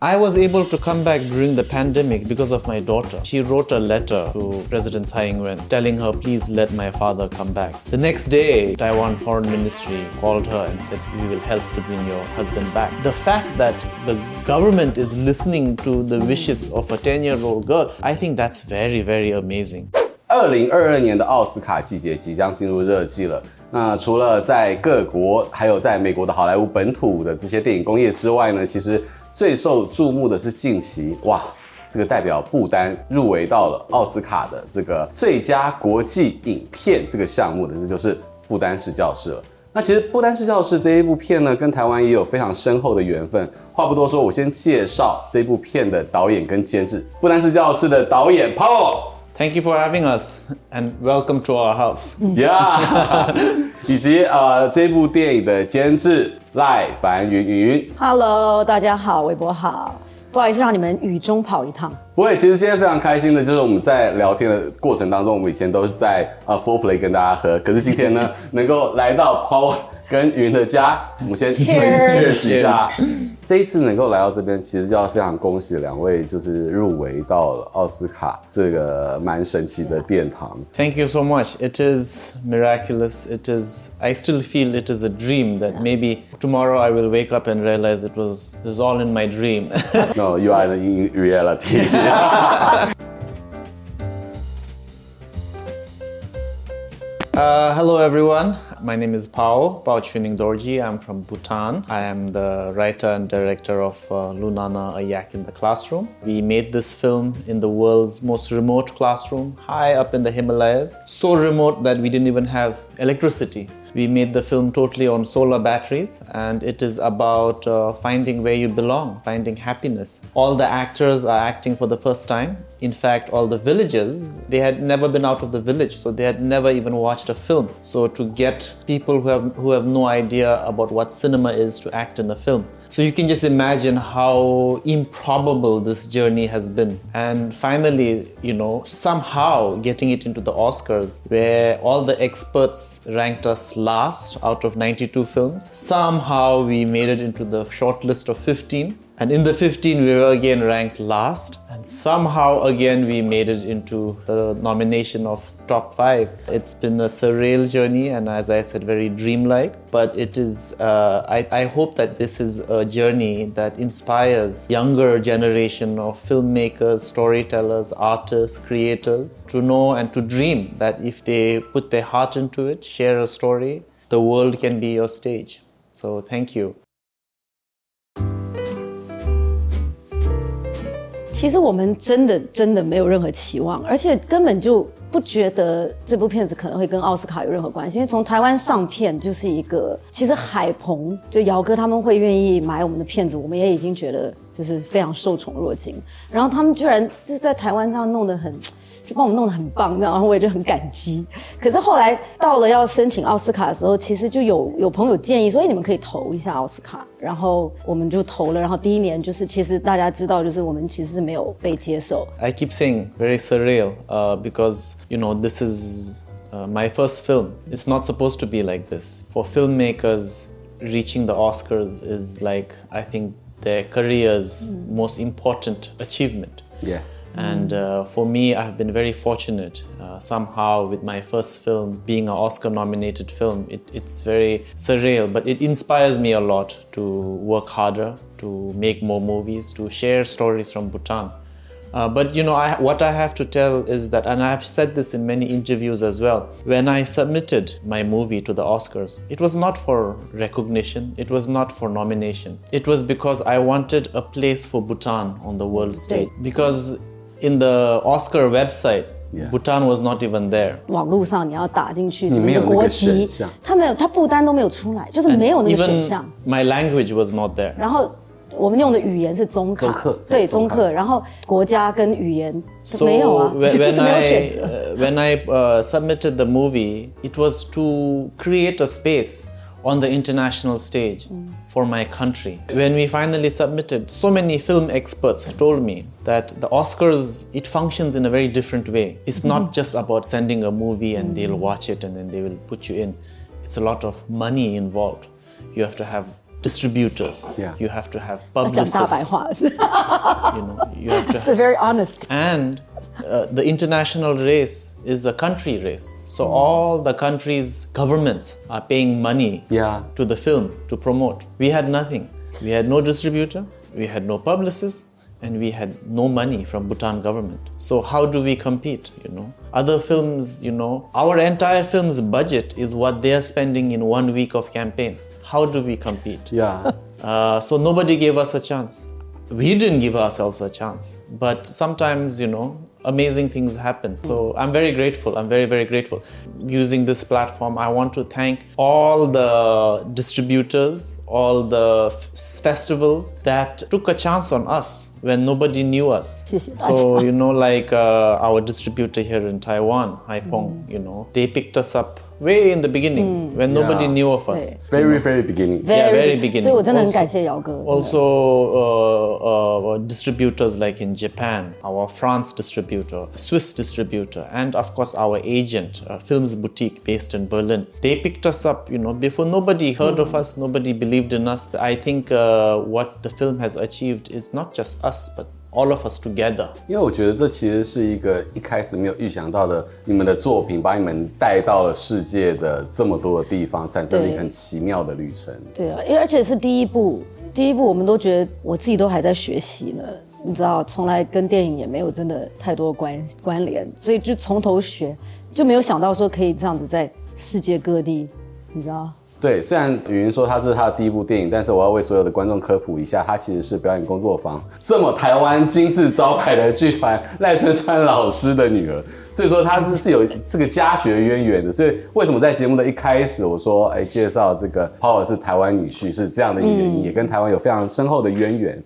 I was able to come back during the pandemic because of my daughter. She wrote a letter to President Tsai Ing-wen telling her, please let my father come back. The next day, Taiwan Foreign Ministry called her and said, we will help to bring your husband back. The fact that the government is listening to the wishes of a 10-year-old girl, I think that's very, very amazing. 二零二二年的奥斯卡季节即将进入热季了。那除了在各国，还有在美国的好莱坞本土的这些电影工业之外呢，其实 最受注目的是近期哇，这个代表不丹入围到了奥斯卡的这个最佳国际影片这个项目的，这就是不丹式教室了。那其实不丹式教室这一部片呢，跟台湾也有非常深厚的缘分。话不多说，我先介绍这部片的导演跟监制，不丹式教室的导演 Paul。Thank you for having us and welcome to our house. Yeah，以及呃这部电影的监制赖凡云云。Hello，大家好，微博好，不好意思让你们雨中跑一趟。不会，其实今天非常开心的，就是我们在聊天的过程当中，我们以前都是在呃 Four Play 跟大家喝，可是今天呢，能够来到 Paul 跟云的家，我们先 Cheers cheers 一下。这一次能够来到这边，其实就要非常恭喜两位，就是入围到了奥斯卡这个蛮神奇的殿堂。Thank you so much. It is miraculous. It is, I still feel it is a dream that maybe tomorrow I will wake up and realize it was, it was all in my dream. No, you are in reality。Uh, hello everyone. My name is Pawo, Pawo Choyning Dorji. I'm from Bhutan. I am the writer and director of uh, Lunana, A Yak in the Classroom. We made this film in the world's most remote classroom, high up in the Himalayas. So remote that we didn't even have electricity. We made the film totally on solar batteries, and it is about uh, finding where you belong, finding happiness. All the actors are acting for the first time. In fact, all the villagers, they had never been out of the village, so they had never even watched a film. So to get people who have who have no idea about what cinema is to act in a film. So you can just imagine how improbable this journey has been. And finally, you know, somehow getting it into the Oscars, where all the experts ranked us last out of 92 films. Somehow we made it into the short list of 15. And in the 15, we were again ranked last. And somehow again, we made it into the nomination of top five. It's been a surreal journey, and as I said, very dreamlike. But it is, uh, I, I hope that this is a journey that inspires younger generation of filmmakers, storytellers, artists, creators to know and to dream that if they put their heart into it, share a story, the world can be your stage. So thank you. 其实我们真的真的没有任何期望，而且根本就不觉得这部片子可能会跟奥斯卡有任何关系，因为从台湾上片就是一个，其实海鹏就姚哥他们会愿意买我们的片子，我们也已经觉得就是非常受宠若惊，然后他们居然就是在台湾上弄得很。就帮我们弄得很棒，然后我也就很感激。可是后来到了要申请奥斯卡的时候，其实就有有朋友建议说，哎，你们可以投一下奥斯卡，然后我们就投了。然后第一年就是，其实大家知道，就是我们其实是没有被接受。I keep saying very surreal uh, because you know this is my first film. It's not supposed to be like this. For filmmakers, reaching the Oscars is like I think their career's most important achievement. Yes. And uh, for me, I've been very fortunate. Uh, somehow, with my first film being an Oscar nominated film, it, it's very surreal, but it inspires me a lot to work harder, to make more movies, to share stories from Bhutan. Uh, but you know, I, what I have to tell is that, and I've said this in many interviews as well, when I submitted my movie to the Oscars, it was not for recognition, it was not for nomination. It was because I wanted a place for Bhutan on the world stage. Because in the Oscar website, Yeah. Bhutan was not even there. 网络上你要打进去什么没有那个的国籍选项，它没有，它不单都没有出来，就是没有那个选 Even 项。 my language was not there. 然后 我们用的语言是中卡，中课对中课中课，然后国家跟语言 So 没有啊， when, 就 when 是没有 I 选择。 uh, when I uh, submitted the movie, it was to create a space on the international stage for my country. When we finally submitted, so many film experts told me that the Oscars it functions in a very different way. It's not just about sending a movie and they'll watch it and then they will put you in. It's a lot of money involved. You have to have distributors. Yeah. You have to have publicists. you know, you have to That's have, very honest. And uh, the international race is a country race. So mm. all the countries' governments are paying money yeah. to the film to promote. We had nothing. We had no distributor, we had no publicist, and we had no money from Bhutan government. So how do we compete, you know? Other films, you know, our entire film's budget is what they are spending in one week of campaign how do we compete? Yeah. Uh, so nobody gave us a chance. We didn't give ourselves a chance. But sometimes, you know, amazing things happen. So I'm very grateful. I'm very, very grateful. Using this platform, I want to thank all the distributors, all the f- festivals that took a chance on us when nobody knew us. so, you know, like uh, our distributor here in Taiwan, Haipong, mm. you know, they picked us up way in the beginning when nobody Yeah. knew of us.对 Very very beginning. Yeah, very beginning. 所以我真的很 Also- 感谢姚哥。真的 Also, uh, uh, distributors like in Japan, our France distributor, Swiss distributor, and of course our agent, uh, Films Boutique based in Berlin. They picked us up, you know, before nobody heard of us, nobody believed in us. I think uh, what the film has achieved is not just us, but all of us together. 因为我觉得这其实是一个一开始没有预想到的，你们的作品把你们带到了世界的这么多的地方，产生了一个很奇妙的旅程。对啊，因为而且是第一部，第一部我们都觉得我自己都还在学习呢。你知道，从来跟电影也没有真的太多关关联，所以就从头学，就没有想到说可以这样子在世界各地，你知道。对，虽然雨云说他是他的第一部电影，但是我要为所有的观众科普一下，他其实是表演工作坊这么台湾金字招牌的剧团赖声川老师的女儿，所以说他是是有这个家学渊源的。所以为什么在节目的一开始我说，哎，介绍这个 Power 是台湾女婿是这样的一原因，也跟台湾有非常深厚的渊源。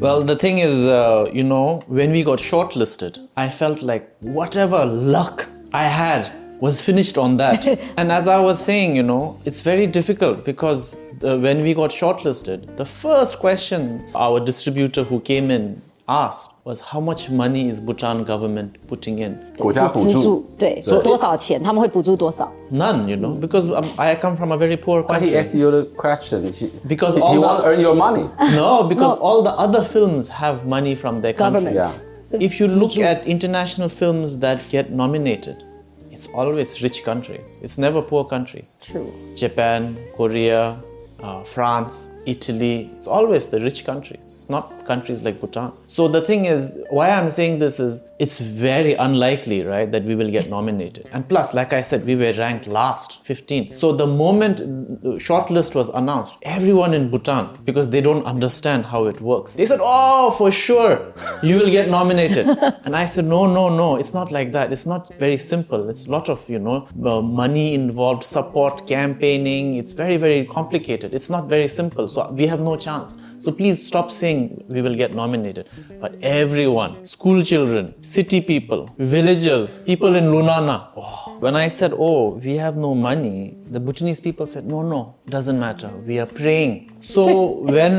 Well, the thing is, you know, when we got shortlisted, I felt like whatever luck I had was finished on that. and as I was saying, you know, it's very difficult because uh, when we got shortlisted, the first question our distributor who came in asked was how much money is Bhutan government putting in? 国家补助是资助，对，说多少钱，他们会补助多少？ None, you know, because um, I come from a very poor But he country. asked you the question he- Because he, all he the- want to earn your money. No, because No. all the other films have money from their country. Government. Yeah. If you look at international films that get nominated, it's always rich countries. It's never poor countries. True. Japan, Korea, uh, France, Italy. It's always the rich countries. It's not countries like Bhutan. So the thing is, why I'm saying this is, it's very unlikely, right, that we will get nominated. And plus, like I said, we were ranked last, 15. So the moment the shortlist was announced, everyone in Bhutan, because they don't understand how it works, they said, "Oh, for sure, you will get nominated." and I said, "No, no, no. It's not like that. It's not very simple. It's a lot of you know uh, money involved, support, campaigning. It's very, very complicated. It's not very simple. So we have no chance. So please stop saying we will get nominated. But everyone, school children, city people, villagers, people in Lunana. Oh, when I said, "Oh, we have no money," the Bhutanese people said, "No, no, doesn't matter. We are praying." So when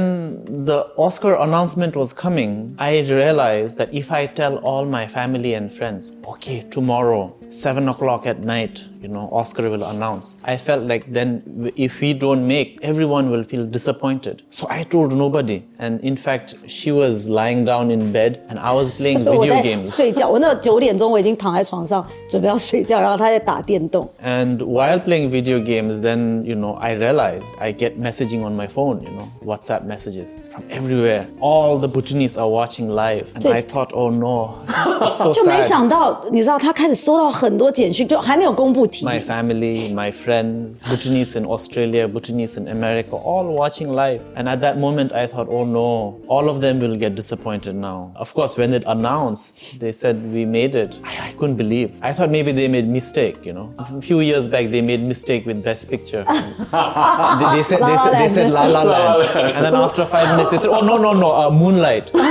the Oscar announcement was coming, I realized that if I tell all my family and friends, okay, tomorrow, seven o'clock at night, you know, Oscar will announce. I felt like then if we don't make, everyone will feel disappointed. So I told nobody. And in fact, she was lying down in bed and I was playing 我 video 在 games. 睡觉，我那九点钟我已经躺在床上 准备要睡觉，然后他在打电动。 And while playing video games, then you know, I realized I get messaging on my phone, you know, WhatsApp messages from everywhere. All the Bhutanese are watching live, and Dude. I thought, oh no, it's so 就没 sad. 想到，你知道他开始收到很多简讯，就还没有公布题。 My family, my friends, Bhutanese in Australia, Bhutanese in America, all watching live. And at that moment, I thought, oh no, all of them will get disappointed now. Of course, when it announced, they said we made it. I, I couldn't believe. I thought maybe they made mistake. You know, a few years back they made mistake with Best Picture. they, they said they said they said La La Land, and then after five minutes they said, oh no no no, uh, Moonlight.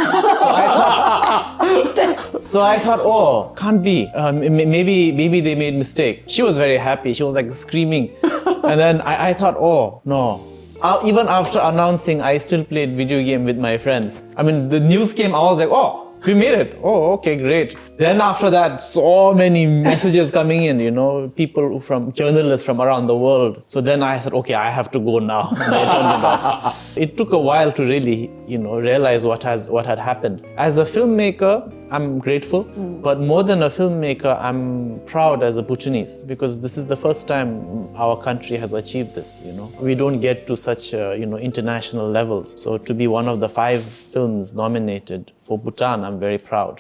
So I thought. So I thought, oh, can't be. M- maybe, maybe they made mistake. She was very happy. She was like screaming, and then I, I thought, oh no. Uh, even after announcing, I still played video game with my friends. I mean, the news came. I was like, oh, we made it. Oh, okay, great. Then after that, so many messages coming in, you know, people from journalists from around the world. So then I said, okay, I have to go now. It. It took a while to really, you know, realize what has what had happened. As a filmmaker, I'm grateful, but more than a filmmaker, I'm proud as a Bhutanese because this is the first time our country has achieved this. You know, we don't get to such uh, you know international levels. So to be one of the five films nominated for Bhutan, I'm very proud.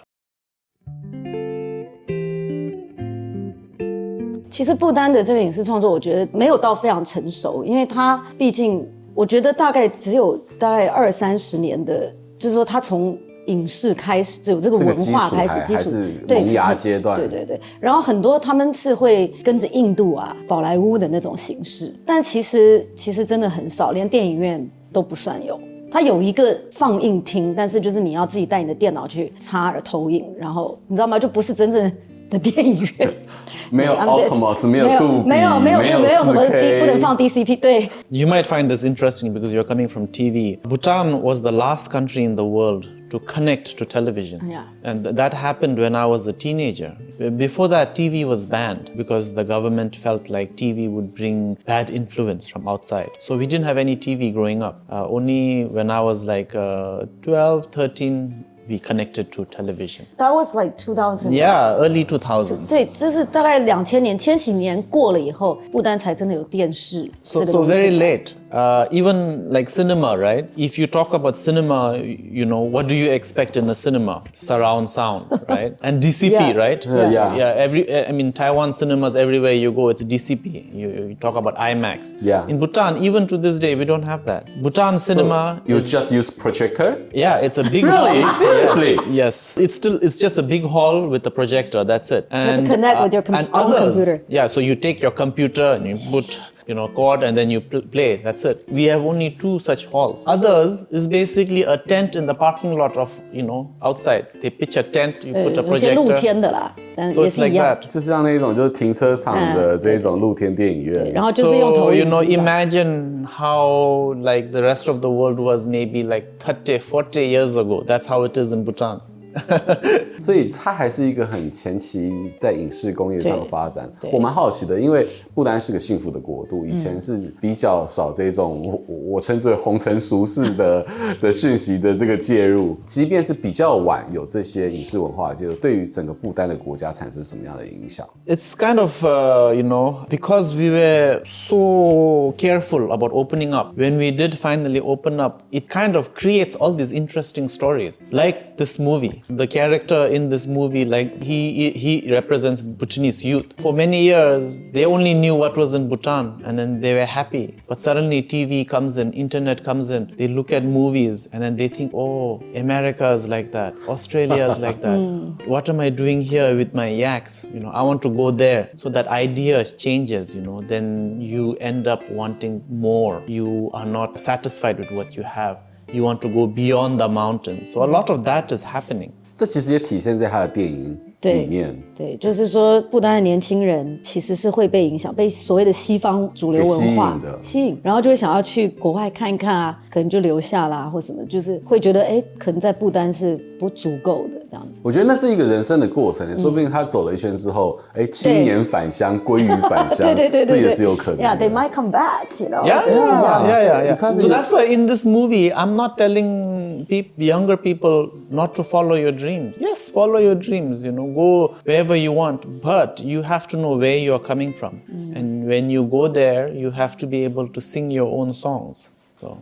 其实不丹的这个影视创作，我觉得没有到非常成熟，因为它毕竟，我觉得大概只有大概二三十年的，就是说它从 影视开始，只有这个文化开始，基础对萌芽阶段，对对对。然后很多他们是会跟着印度啊、宝莱坞的那种形式，但其实其实真的很少，连电影院都不算有。它有一个放映厅，但是就是你要自己带你的电脑去插耳投影，然后你知道吗？就不是真正的电影院。没有没有杜比，没有没有没有什么 D 不能放 DCP。对。You might find this interesting because you're coming from TV. Bhutan was the last country in the world to connect to television. Yeah. And that happened when I was a teenager. Before that, TV was banned because the government felt like TV would bring bad influence from outside. So we didn't have any TV growing up. Uh, only when I was like uh, 12, 13, we connected to television. That was like 2000. Yeah, early 2000s. 对，就是大概两千年，千禧年过了以后，不丹才真的有电视。So so very late. Uh, even like cinema, right? If you talk about cinema, you know, what do you expect in a cinema? Surround sound, right? And DCP, Yeah. right? Yeah. Yeah. Yeah. Every, I mean, Taiwan cinemas everywhere you go, it's DCP. You, you talk about IMAX. Yeah. In Bhutan, even to this day, we don't have that. Bhutan cinema. You is- just use projector? yeah, it's a big Really? hall. Seriously? Yes, yes. It's still it's just a big hall with a projector. That's it. have to And connect with your com- and others. computer. Yeah, so you take your computer and you put you know cord and then you pl- play. That's it. We have only two such halls. Others is basically a tent in the parking lot of you know outside. They pitch a tent, you 对 put a 有些露 projector. 天的啦，但 So 也 it's 是一 like 样。 that. 就像那种就是停车场的这种露天电影院。然后就是用 So 投 you 影 know, 机吧 imagine how like the rest of the world was maybe like 30, 40 years ago. That's how it is in Bhutan. 所以它还是一个很前期在影视工业上的发展对。对我蛮好奇的，因为不丹是个幸福的国度，以前是比较少这种我我我称之为红尘俗世的的讯息的这个介入，即便是比较晚有这些影视文化的介入，对于整个不丹的国家产生什么样的影响？ It's kind of, uh, you know, because we were so careful about opening up. When we did finally open up, it kind of creates all these interesting stories. Like this movie. The character in this movie, like he he represents Bhutanese youth. For many years, they only knew what was in Bhutan and then they were happy. But suddenly TV comes in, internet comes in. They look at movies and then they think, oh, America is like that. Australia is like that. Hmm. What am I doing here with my yaks? You know, I want to go there. So that idea changes, you know, then you end up wanting more. You are not satisfied with what you have You want to go beyond the mountains. So a lot of that is happening. 这其实也体现在他的电影 里面。对，就是说，不丹的年轻人其实是会被影响，被所谓的西方主流文化吸引的吸引，然后就会想要去国外看一看啊，可能就留下啦，或什么，就是会觉得，哎，可能在不丹是不足够的这样子。我觉得那是一个人生的过程，说不定他走了一圈之后，哎，青年返乡，归于返乡，对对对这对这，也是有可能的。Yeah, they might come back, you know. Yeah, yeah, yeah, yeah, yeah. yeah. Because So that's why in this movie, I'm not telling people, younger people not to follow your dreams. Yes, follow your dreams. You know, go wherever you want, but you have to know where you are coming from. And when you go there, you have to be able to sing your own songs. So.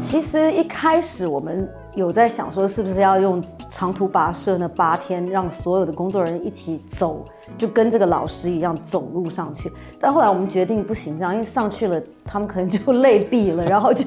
其实一开始我们 有在想说，是不是要用长途跋涉那八天，让所有的工作人员一起走，就跟这个老师一样走路上去。但后来我们决定不行这样，因为上去了，他们可能就累毙了，然后就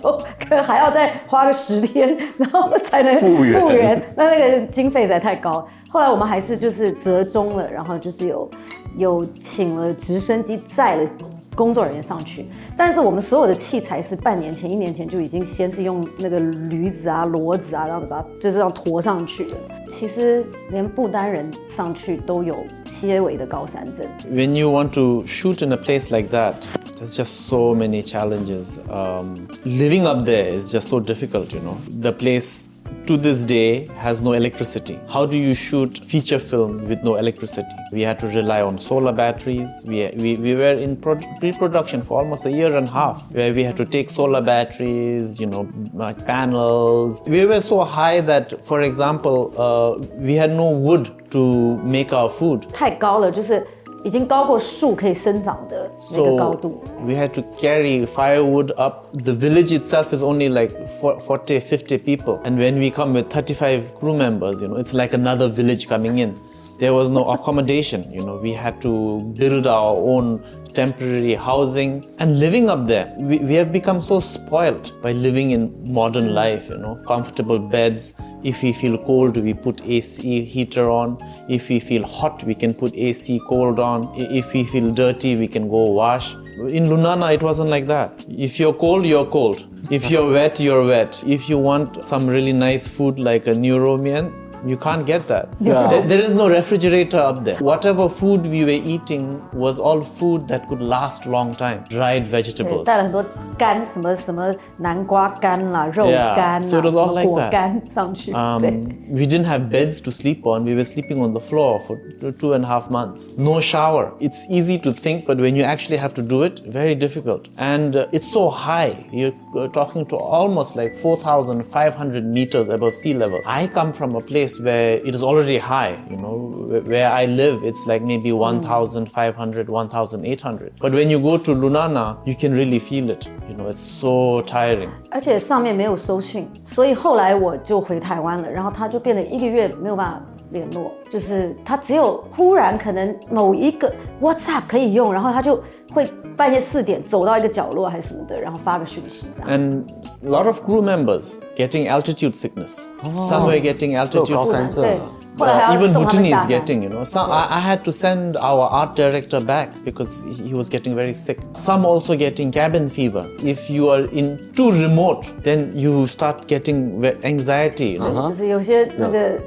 可能还要再花个十天，然后才能复原复原，那那个经费实在太高。后来我们还是就是折中了，然后就是有有请了直升机载了。工作人员上去，但是我们所有的器材是半年前、一年前就已经先是用那个驴子啊、骡子啊，然后把它就是这样驮上去的。其实连不丹人上去都有些微的高山症。When you want to shoot in a place like that, There's just so many challenges. Um, living up there is just so difficult, you know. The place to this day has no electricity. How do you shoot feature film with no electricity? We had to rely on solar batteries. We, we, we were in pro- pre-production for almost a year and a half where we had to take solar batteries, you know, like panels. We were so high that, for example, uh, we had no wood to make our food. 太高了，就是 已经高过树可以生长的那个高度。 we had to carry firewood up. The village itself is only like for- 40, 50 people. And when we come with 35 crew members, you know, it's like another village coming in. There was no accommodation, you know, we had to build our own temporary housing and living up there. We, we have become so spoiled by living in modern life, you know, comfortable beds. If we feel cold, we put AC heater on. If we feel hot, we can put AC cold on. If we feel dirty, we can go wash. In Lunana, it wasn't like that. If you're cold, you're cold. If you're wet, you're wet. If you want some really nice food like a Neuromian, you can't get that. Yeah. There- there is no refrigerator up there. Whatever food we were eating was all food that could last long time. Dried 对， vegetables. 带了很多干，什么什么南瓜干啦、肉 Yeah, 干啦、 so it was 什 all 么 like 果 that. 干上去。对 Um,，we didn't have beds to sleep on. We were sleeping on the floor for two- two and a half months. No shower. It's easy to think, but when you actually have to do it, very difficult. And uh, it's so high. You're uh, talking to almost like 4,500 meters above sea level. I come from a place where it is already high. You know, wh- where I live, it's like maybe 1,500, 1,800. But when you go to Lunana, you can really feel it. You know, it's so tiring. 而且上面没有收讯，所以后来我就回台湾了，然后他就变得一个月没有办法 联络，就是他只有忽然可能某一个 WhatsApp 可以用，然后他就会半夜四点走到一个角落还是什么的，然后发个讯息。这样 And a lot of crew members getting altitude sickness. Some were getting altitude 高 sickness. 山症对啊，后来还 Uh, 要 even 送他们 Bhutanese 下山。 getting, you know. Some, I, I had to send our art director back because he he was getting very sick. Some also getting cabin fever. If you are in too remote, then you start getting ve- anxiety. You know? 就是有些那个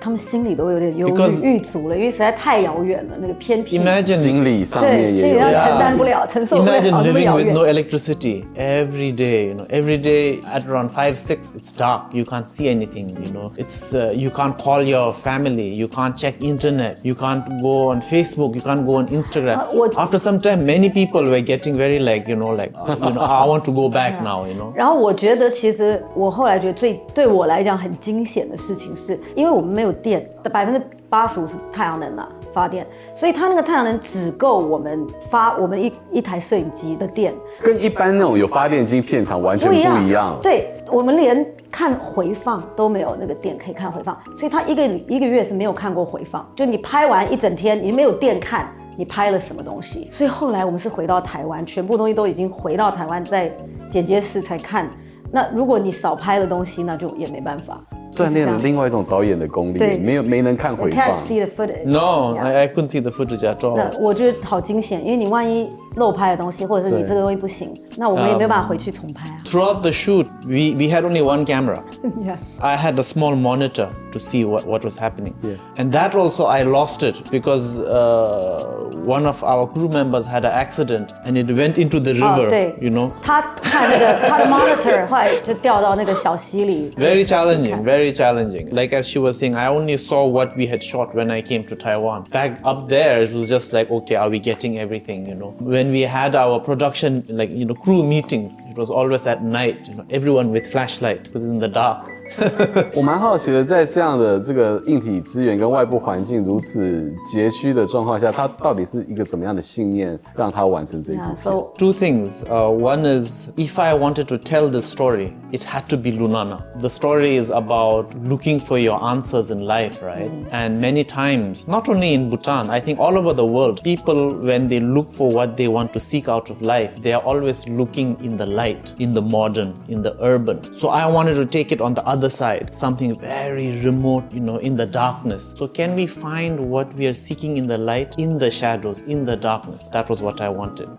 他们心里都有点忧 Because- 郁郁足了，因为实在太遥远了，那个偏僻。 Imagine 心理上对，面也有心理上 Yeah. 承担不了，承受不了 Imagine 那么 living 遥 with 远 no。electricity every day. You know, every day at around five, six, it's dark. You can't see anything. You know, it's uh, you can't call your family. You can't check internet. You can't go on Facebook. You can't go on Instagram. Uh, what- After some time, many people were getting very like you know like uh, you know I want to go back now. You know. 然后我觉得，其实我后来觉得最对我来讲很惊险的事情是，因为我们没有 电，百分之八十五是太阳能啊发电，所以它那个太阳能只够我们发我们一一台摄影机的电，跟一般那种有发电机片场完全不一样。一样。对，我们连看回放都没有那个电可以看回放，所以他一个一个月是没有看过回放。就你拍完一整天，你没有电看，你拍了什么东西？所以后来我们是回到台湾，全部东西都已经回到台湾，在剪接室才看。那如果你少拍的东西，那就也没办法。锻炼了另外一种导演的功力，对没有没能看 I 回 can't 放。see the footage. No. I, I couldn't see the footage at all. 那我觉得好惊险，因为你万一漏拍的东西，或者是你对这个东西不行，那我们也没有办法回去重拍啊。 Throughout the shoot, we, we had only one camera. Yeah. I had a small monitor to see what, what was happening. Yeah. And that also I lost it because uh, one of our crew members had an accident and it went into the 哦， river, 对 you know. 他看那个他的 monitor 后来就掉到那个小溪里。 Very challenging, very challenging. Like as she was saying, I only saw what we had shot when I came to Taiwan. Back up there, it was just like, okay, are we getting everything, you know? When we had our production, like, you know, crew meetings, it was always at night, you know, everyone with flashlight because in the dark. 我蛮好奇的，在这样的这个硬体资源跟外部环境如此拮据的状况下，他到底是一个怎么样的信念让他完成这一部 Yeah, 片？ so Two things. Uh, one is if I wanted to tell the story, it had to be Lunana. The story is about looking for your answers in life, right? And many times, not only in Bhutan, I think all over the world, people, when they look for what they want to seek out of life, they are always looking in the light, in the modern, in the urban. So I wanted to take it on the other side, something very remote, you know, in the darkness. So can we find what we are seeking in the light, in the shadows, in the darkness? That was what I wanted.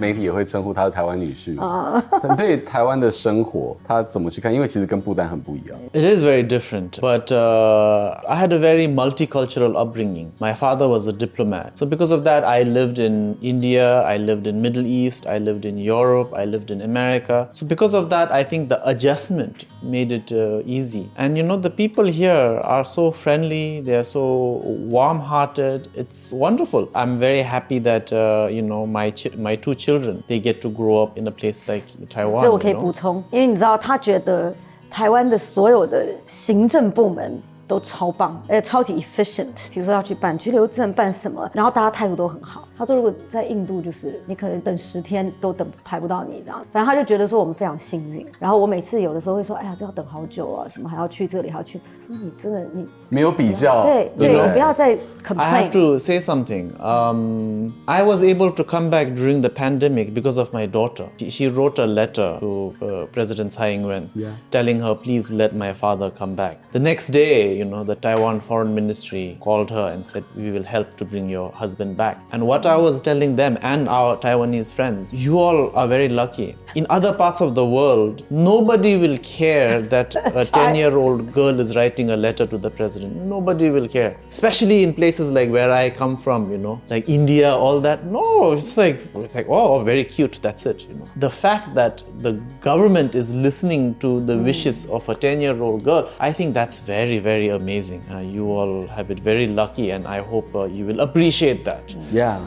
媒体也会称呼他是台湾女婿啊。对台湾的生活，他怎么去看？因为其实跟不丹很不一样。It is very different, but uh, I had a very multicultural upbringing. My father was a diplomat, so because of that, I lived in India, I lived in Middle East, I lived in Europe, I lived in America. So because of that, I think the adjustment made it uh, easy. And you know, the people here are so friendly, they are so warm-hearted. It's wonderful. I'm very happy that uh, you know my ch- my two children they get to grow up in a place like Taiwan. 这我可以 you know? 补充，因为你知道，他觉得台湾的所有的行政部门 都超棒，而且超级 efficient。比如说要去办居留证、办什么，然后大家态度都很好。他说，如果在印度，就是你可能等十天都等排不到你这样。反正他就觉得说我们非常幸运。然后我每次有的时候会说，哎呀，这要等好久啊，什么还要去这里，还要去。说你真的你没有比较，对对，不对你不要再 I have complain。 to say something. Um, I was able to come back during the pandemic because of my daughter. She, she wrote a letter to uh, President Tsai Ing-wen telling her, please let my father come back. The next day, you know, the Taiwan Foreign Ministry called her and said, we will help to bring your husband back. And what I was telling them and our Taiwanese friends, you all are very lucky. In other parts of the world, nobody will care that a 10 year old girl is writing a letter to the president. Nobody will care. Especially in places like where I come from, you know, like India, all that. No, it's like, it's like, oh, very cute, that's it, you know. The fact that the government is listening to the wishes of a 10 year old girl, I think that's very, very amazing. Uh, you all have it very lucky, and I hope uh, you will appreciate that. Yeah.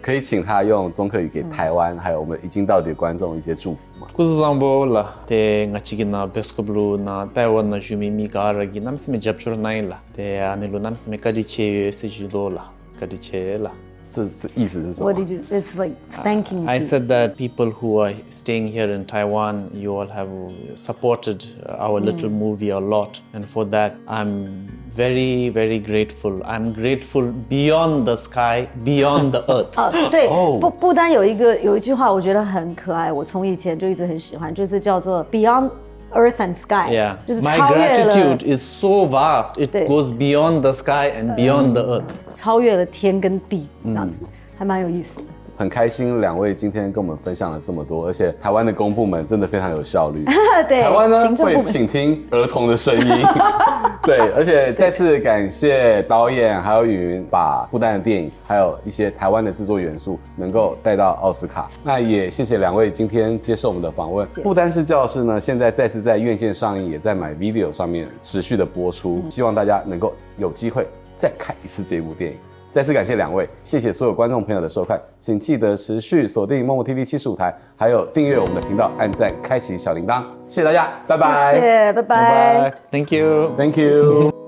可以请他用中客语给台湾还有我们已经到底的观众一些祝福吗？ Kuzambola te ngachigina beskoblu na Taiwan na jumi mi garagi namsime japchur naila te anilu namsime kadiche sejudola kadiche 这这意思是什么 What？did you? It's like thanking. I you. said that people who are staying here in Taiwan, you all have supported our little movie a lot, and for that I'm very, very grateful. I'm grateful beyond the sky, beyond the earth. 啊，对，哦不不单有一个有一句话，我觉得很可爱，我从以前就一直很喜欢，就是叫做 Beyond Earth and Sky， Yeah, 就是 my 超越了 gratitude is so vast; it 对。 goes beyond the sky and beyond the earth. 超越了天跟地，这样子，还蛮有意思的。 很开心两位今天跟我们分享了这么多，而且台湾的公部门真的非常有效率。对，台湾呢会倾听儿童的声音，对，而且再次感谢导演还有云把不丹的电影，还有一些台湾的制作元素能够带到奥斯卡。那也谢谢两位今天接受我们的访问。不丹是教室呢，现在再次在院线上映，也在买 video 上面持续的播出，希望大家能够有机会再看一次这部电影。再次感谢两位，谢谢所有观众朋友的收看，请记得持续锁定默默 TV 七十五台，还有订阅我们的频道，按赞，开启小铃铛，谢谢大家，拜拜。谢谢，拜拜. Thank you. Thank you.